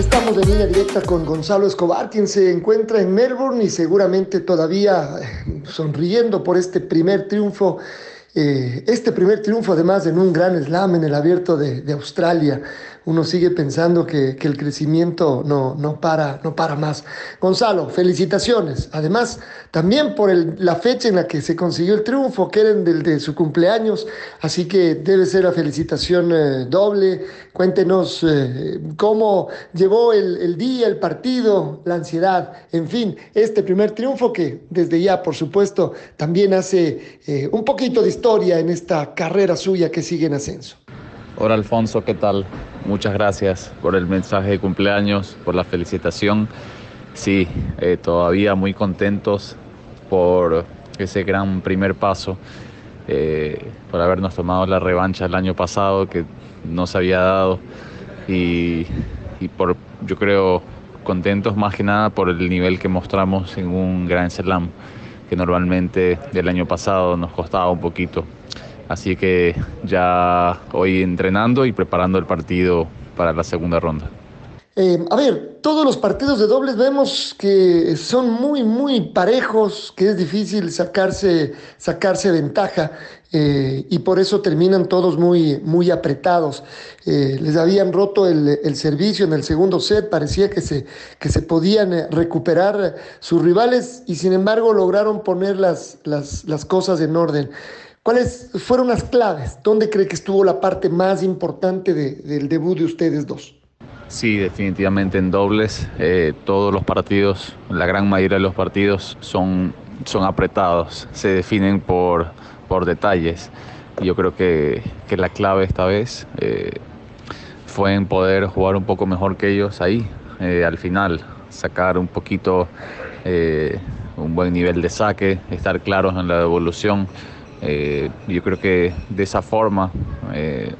Estamos de línea directa con Gonzalo Escobar, quien se encuentra en Melbourne y seguramente todavía eh, sonriendo por este primer triunfo. Eh, este primer triunfo, además, en un gran slam en el abierto de, de Australia uno sigue pensando que, el crecimiento no, no, para, no para más. Gonzalo, felicitaciones. Además, también por la fecha en la que se consiguió el triunfo, que era del de su cumpleaños, así que debe ser la felicitación eh, doble. Cuéntenos eh, cómo llevó el, día, el partido, la ansiedad, en fin, este primer triunfo que desde ya, por supuesto, también hace eh, un poquito de historia en esta carrera suya que sigue en ascenso. Hola Alfonso, ¿qué tal? Muchas gracias por el mensaje de cumpleaños, por la felicitación. Sí, eh, todavía muy contentos por ese gran primer paso, eh, por habernos tomado la revancha el año pasado que no se había dado y, por, yo creo, contentos más que nada por el nivel que mostramos en un Gran Slam, que normalmente del año pasado nos costaba un poquito. Así que ya hoy entrenando y preparando el partido para la segunda ronda. Eh, a ver, todos los partidos de dobles vemos que son muy, muy parejos, que es difícil sacarse, sacarse ventaja eh, y por eso terminan todos muy, muy apretados. Eh, les habían roto el, servicio en el segundo set, parecía que se, que se podían recuperar sus rivales y sin embargo lograron poner las, las, las cosas en orden. ¿Cuáles fueron las claves? ¿Dónde cree que estuvo la parte más importante del debut de ustedes dos? Sí, definitivamente en dobles. Eh, todos los partidos, la gran mayoría de los partidos son, son apretados, se definen por, por detalles. Yo creo que, la clave esta vez eh, fue en poder jugar un poco mejor que ellos ahí, eh, al final, sacar un poquito un buen nivel de saque, estar claros en la devolución. Eh, yo creo que de esa forma, eh,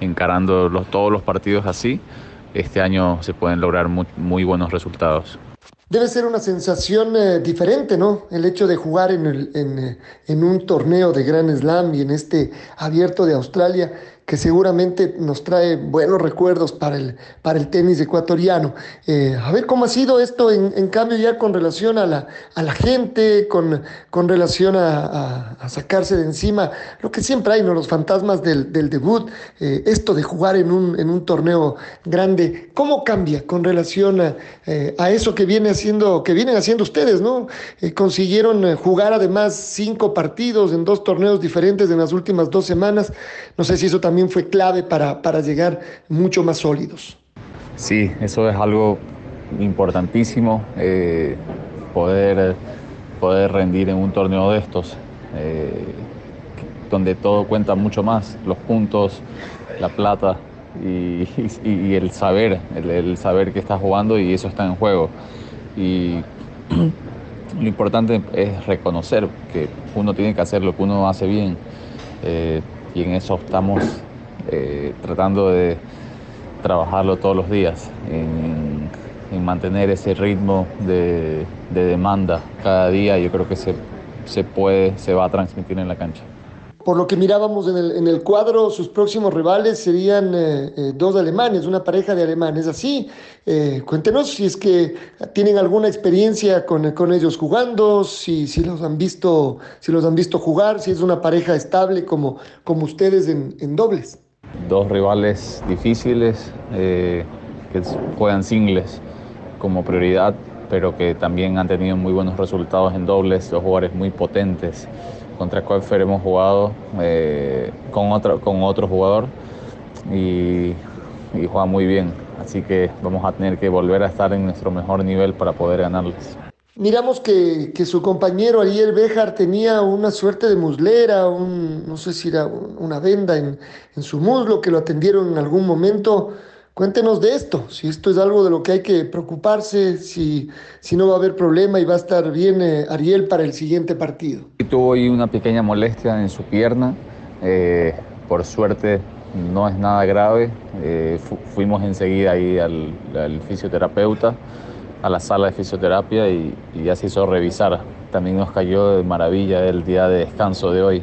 encarando todos los partidos así, este año se pueden lograr muy, buenos resultados. Debe ser una sensación eh, diferente, ¿no? El hecho de jugar en, en, un torneo de Gran Slam y en este abierto de Australia que seguramente nos trae buenos recuerdos para el, para el tenis ecuatoriano. Eh, a ver cómo ha sido esto en, cambio ya con relación a la, a la gente, con, con relación a, sacarse de encima lo que siempre hay, ¿no? los fantasmas del, debut, eh, esto de jugar en un, en un torneo grande, ¿cómo cambia con relación a, eh, eso que, viene haciendo, que vienen haciendo ustedes? ¿no? consiguieron jugar además cinco partidos en dos torneos diferentes en las últimas dos semanas. No sé si eso también fue clave para, para llegar mucho más sólidos. Sí, eso es algo importantísimo, eh, poder, poder rendir en un torneo de estos, eh, donde todo cuenta mucho más, los puntos, la plata y, el saber, el, saber que estás jugando y eso está en juego. Y lo importante es reconocer que uno tiene que hacer lo que uno hace bien eh, y en eso estamos eh, tratando de trabajarlo todos los días, en, mantener ese ritmo de, demanda cada día. Yo creo que se, se puede, se va a transmitir en la cancha. Por lo que mirábamos en el, en el cuadro, sus próximos rivales serían eh, eh, dos alemanes, una pareja de alemanes. Así, cuéntenos si es que tienen alguna experiencia con, con ellos jugando, si, si, los han visto, si los han visto jugar, si es una pareja estable como, como ustedes en, en dobles dos rivales difíciles eh, que juegan singles como prioridad, pero que también han tenido muy buenos resultados en dobles, dos jugadores muy potentes. Contra Koefer hemos jugado eh, con, otro, con otro jugador y y juega muy bien. Así que vamos a tener que volver a estar en nuestro mejor nivel para poder ganarles. Miramos que, que su compañero Ariel Bejar tenía una suerte de muslera, un, no sé si era una venda en, en su muslo, que lo atendieron en algún momento. Cuéntenos de esto, si esto es algo de lo que hay que preocuparse, si, si no va a haber problema y va a estar bien eh, Ariel para el siguiente partido. Tuvo ahí una pequeña molestia en su pierna, eh, por suerte no es nada grave, eh, fu fuimos enseguida ahí al, fisioterapeuta, a la sala de fisioterapia y, y ya se hizo revisar. También nos cayó de maravilla el día de descanso de hoy,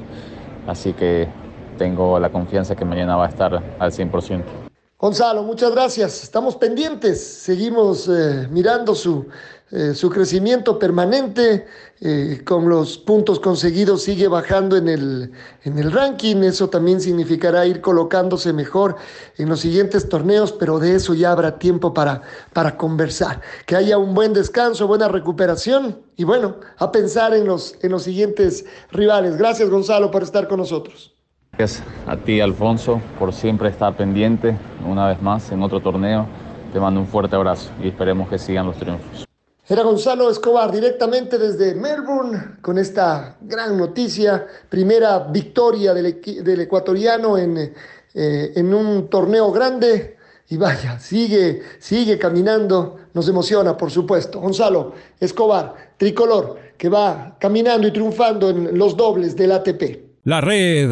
así que tengo la confianza que mañana va a estar al 100%. Gonzalo, muchas gracias. Estamos pendientes, seguimos eh, mirando su, eh, su crecimiento permanente, eh, con los puntos conseguidos sigue bajando en el, en el ranking, eso también significará ir colocándose mejor en los siguientes torneos, pero de eso ya habrá tiempo para, para conversar. Que haya un buen descanso, buena recuperación y bueno, a pensar en los, en los siguientes rivales. Gracias Gonzalo por estar con nosotros. Gracias a ti, Alfonso, por siempre estar pendiente una vez más en otro torneo. Te mando un fuerte abrazo y esperemos que sigan los triunfos. Era Gonzalo Escobar directamente desde Melbourne con esta gran noticia, primera victoria del, del ecuatoriano en, eh, en un torneo grande y vaya, sigue, sigue caminando, nos emociona por supuesto. Gonzalo Escobar, tricolor, que va caminando y triunfando en los dobles del ATP. La red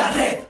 La red.